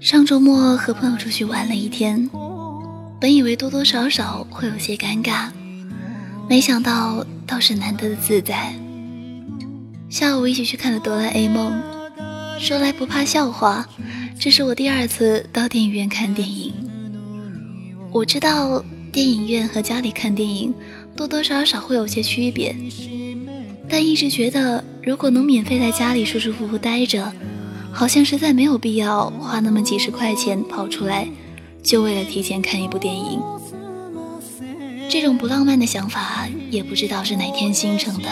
上周末和朋友出去玩了一天，本以为多多少少会有些尴尬，没想到倒是难得的自在。下午一起去看了《哆啦 A 梦》，说来不怕笑话，这是我第二次到电影院看电影。我知道电影院和家里看电影多多少少会有些区别，但一直觉得如果能免费在家里舒舒服服待着。好像实在没有必要花那么几十块钱跑出来，就为了提前看一部电影。这种不浪漫的想法，也不知道是哪天形成的。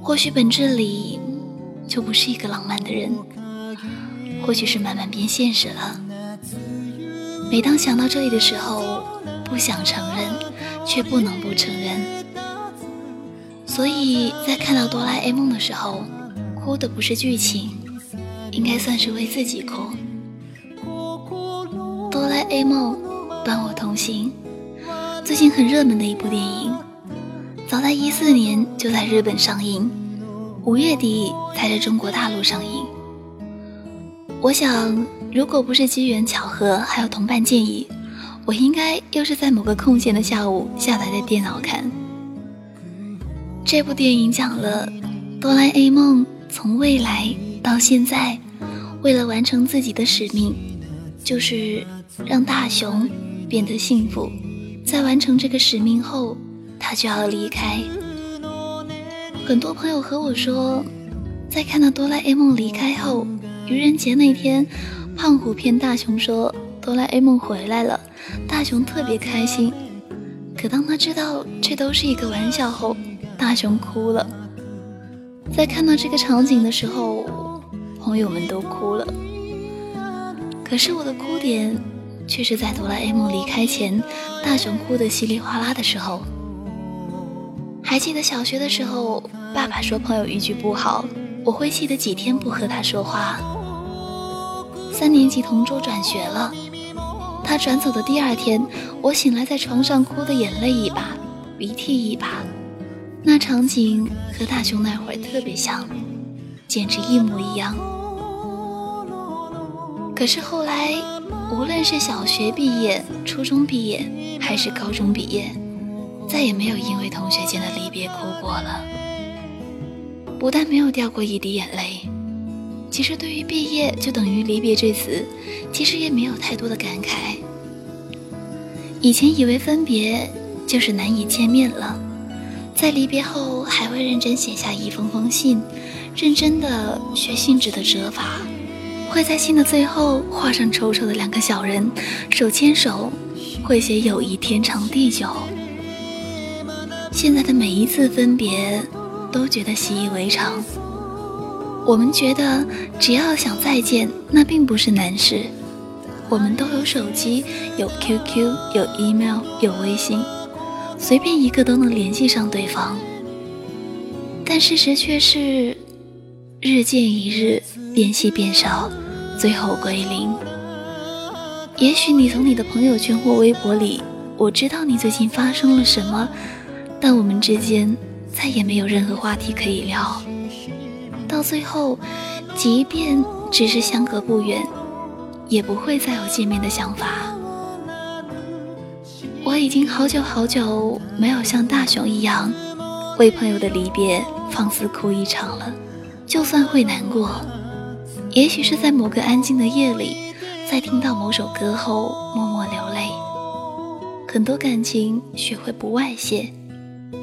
或许本质里就不是一个浪漫的人，或许是慢慢变现实了。每当想到这里的时候，不想承认，却不能不承认。所以在看到哆啦 A 梦的时候，哭的不是剧情。应该算是为自己哭。哆啦 A 梦，伴我同行。最近很热门的一部电影，早在一四年就在日本上映，五月底才在中国大陆上映。我想，如果不是机缘巧合，还有同伴建议，我应该又是在某个空闲的下午下载在电脑看。这部电影讲了哆啦 A 梦从未来到现在。为了完成自己的使命，就是让大雄变得幸福。在完成这个使命后，他就要离开。很多朋友和我说，在看到哆啦 A 梦离开后，愚人节那天，胖虎骗大雄说哆啦 A 梦回来了，大雄特别开心。可当他知道这都是一个玩笑后，大雄哭了。在看到这个场景的时候。朋友们都哭了，可是我的哭点却是在哆啦 A 梦离开前，大雄哭得稀里哗啦的时候。还记得小学的时候，爸爸说朋友一句不好，我会气得几天不和他说话。三年级同桌转学了，他转走的第二天，我醒来在床上哭得眼泪一把，鼻涕一把，那场景和大雄那会儿特别像，简直一模一样。可是后来，无论是小学毕业、初中毕业，还是高中毕业，再也没有因为同学间的离别哭过了。不但没有掉过一滴眼泪，其实对于毕业就等于离别这词，其实也没有太多的感慨。以前以为分别就是难以见面了，在离别后还会认真写下一封封信，认真的学信纸的折法。会在信的最后画上丑丑的两个小人，手牵手，会写友谊天长地久。现在的每一次分别，都觉得习以为常。我们觉得只要想再见，那并不是难事。我们都有手机，有 QQ，有 email，有微信，随便一个都能联系上对方。但事实却是，日见一日，联系变少。最后归零。也许你从你的朋友圈或微博里，我知道你最近发生了什么，但我们之间再也没有任何话题可以聊。到最后，即便只是相隔不远，也不会再有见面的想法。我已经好久好久没有像大雄一样，为朋友的离别放肆哭一场了。就算会难过。也许是在某个安静的夜里，在听到某首歌后默默流泪。很多感情学会不外泄，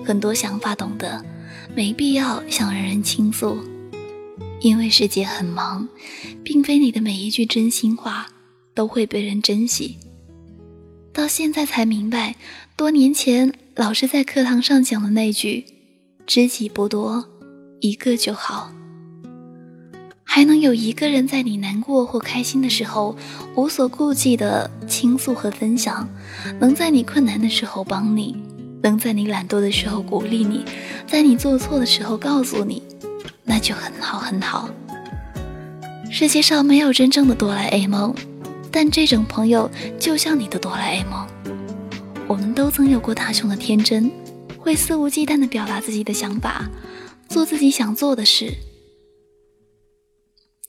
很多想法懂得没必要向人人倾诉，因为世界很忙，并非你的每一句真心话都会被人珍惜。到现在才明白，多年前老师在课堂上讲的那句“知己不多，一个就好”。还能有一个人在你难过或开心的时候无所顾忌的倾诉和分享，能在你困难的时候帮你，能在你懒惰的时候鼓励你，在你做错的时候告诉你，那就很好很好。世界上没有真正的哆啦 A 梦，但这种朋友就像你的哆啦 A 梦。我们都曾有过大雄的天真，会肆无忌惮地表达自己的想法。做自己想做的事。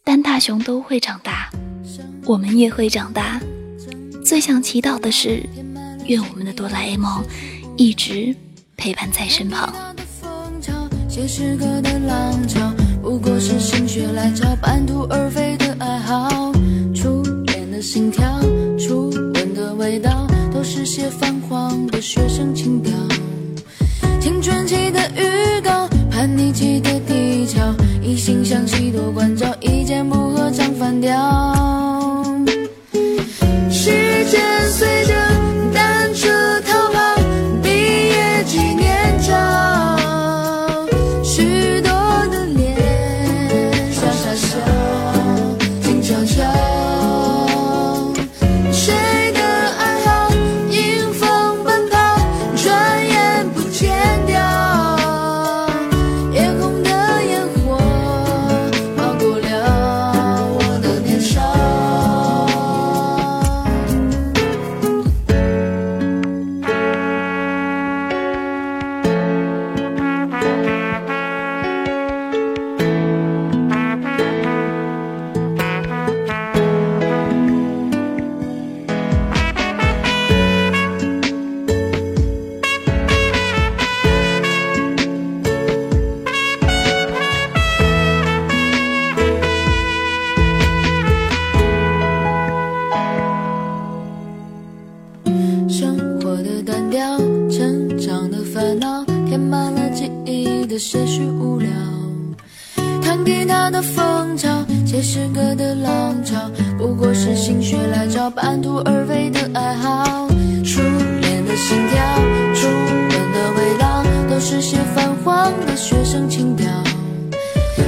但大熊都会长大，我们也会长大。最想祈祷的是，愿我们的哆啦 A 梦一直陪伴在身旁。写诗歌的浪潮，不过是心血来潮，半途而废的爱好。心跳，初吻的味道，都是些泛黄的学生情调。青春期的预告，叛逆期的低潮，一心向西多关照，一见不合唱反调。风潮，写诗歌的浪潮，不过是心血来潮，半途而废的爱好。初恋的心跳，初吻的味道，都是些泛黄的学生情调。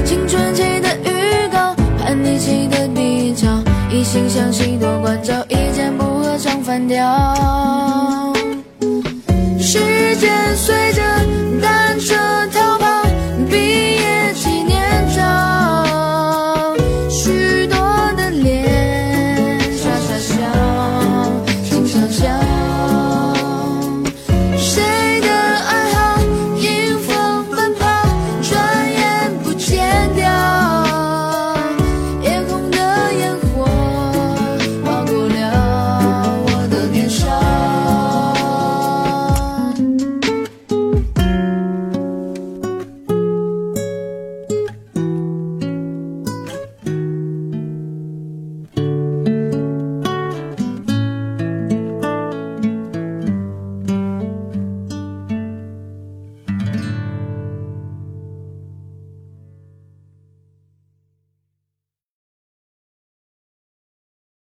青春期的预告，叛逆期的低潮，一心向西多关照，一见不合唱反调。时间随着